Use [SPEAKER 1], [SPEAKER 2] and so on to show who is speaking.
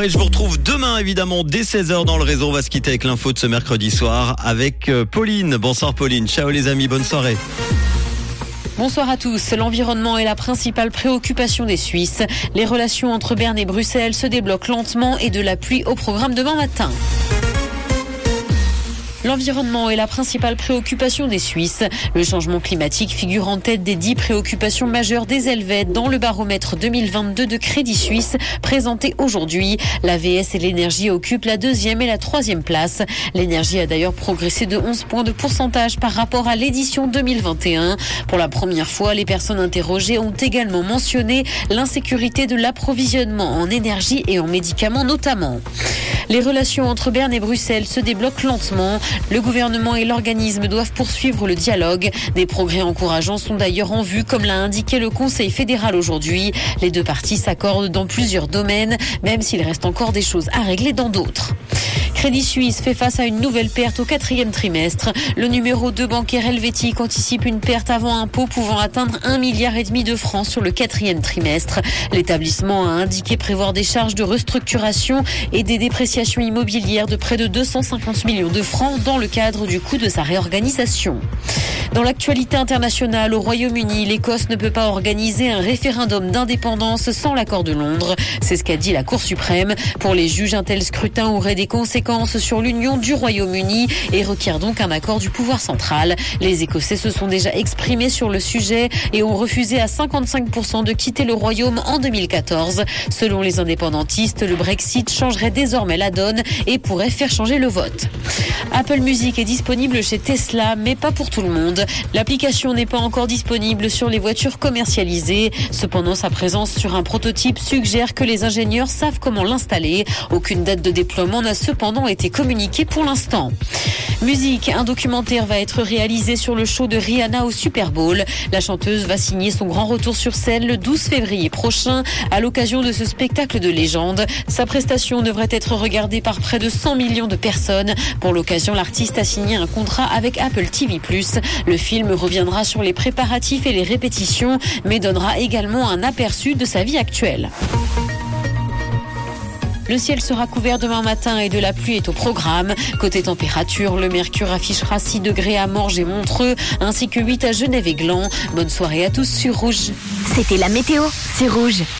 [SPEAKER 1] Et je vous retrouve demain évidemment dès 16h dans le réseau. On va se quitter avec l'info de ce mercredi soir avec euh, Pauline. Bonsoir Pauline. Ciao les amis, bonne soirée.
[SPEAKER 2] Bonsoir à tous. L'environnement est la principale préoccupation des Suisses. Les relations entre Berne et Bruxelles se débloquent lentement et de la pluie au programme demain matin. L'environnement est la principale préoccupation des Suisses. Le changement climatique figure en tête des dix préoccupations majeures des Helvètes dans le baromètre 2022 de Crédit Suisse présenté aujourd'hui. La VS et l'énergie occupent la deuxième et la troisième place. L'énergie a d'ailleurs progressé de 11 points de pourcentage par rapport à l'édition 2021. Pour la première fois, les personnes interrogées ont également mentionné l'insécurité de l'approvisionnement en énergie et en médicaments notamment. Les relations entre Berne et Bruxelles se débloquent lentement. Le gouvernement et l'organisme doivent poursuivre le dialogue. Des progrès encourageants sont d'ailleurs en vue, comme l'a indiqué le Conseil fédéral aujourd'hui. Les deux parties s'accordent dans plusieurs domaines, même s'il reste encore des choses à régler dans d'autres. Crédit Suisse fait face à une nouvelle perte au quatrième trimestre. Le numéro 2 bancaire helvétique anticipe une perte avant impôt pouvant atteindre un milliard et demi de francs sur le quatrième trimestre. L'établissement a indiqué prévoir des charges de restructuration et des dépréciations immobilières de près de 250 millions de francs dans le cadre du coût de sa réorganisation. Dans l'actualité internationale, au Royaume-Uni, l'Écosse ne peut pas organiser un référendum d'indépendance sans l'accord de Londres. C'est ce qu'a dit la Cour suprême. Pour les juges, un tel scrutin aurait des conséquences sur l'union du Royaume-Uni et requiert donc un accord du pouvoir central. Les Écossais se sont déjà exprimés sur le sujet et ont refusé à 55% de quitter le Royaume en 2014. Selon les indépendantistes, le Brexit changerait désormais la donne et pourrait faire changer le vote. Apple Music est disponible chez Tesla, mais pas pour tout le monde. L'application n'est pas encore disponible sur les voitures commercialisées. Cependant, sa présence sur un prototype suggère que les ingénieurs savent comment l'installer. Aucune date de déploiement n'a cependant été communiquée pour l'instant. Musique, un documentaire va être réalisé sur le show de Rihanna au Super Bowl. La chanteuse va signer son grand retour sur scène le 12 février prochain à l'occasion de ce spectacle de légende. Sa prestation devrait être regardée par près de 100 millions de personnes. Pour l'occasion, l'artiste a signé un contrat avec Apple TV+. Le film reviendra sur les préparatifs et les répétitions, mais donnera également un aperçu de sa vie actuelle. Le ciel sera couvert demain matin et de la pluie est au programme. Côté température, le mercure affichera 6 degrés à Morges et Montreux, ainsi que 8 à Genève et Gland. Bonne soirée à tous sur Rouge.
[SPEAKER 3] C'était la météo, c'est Rouge.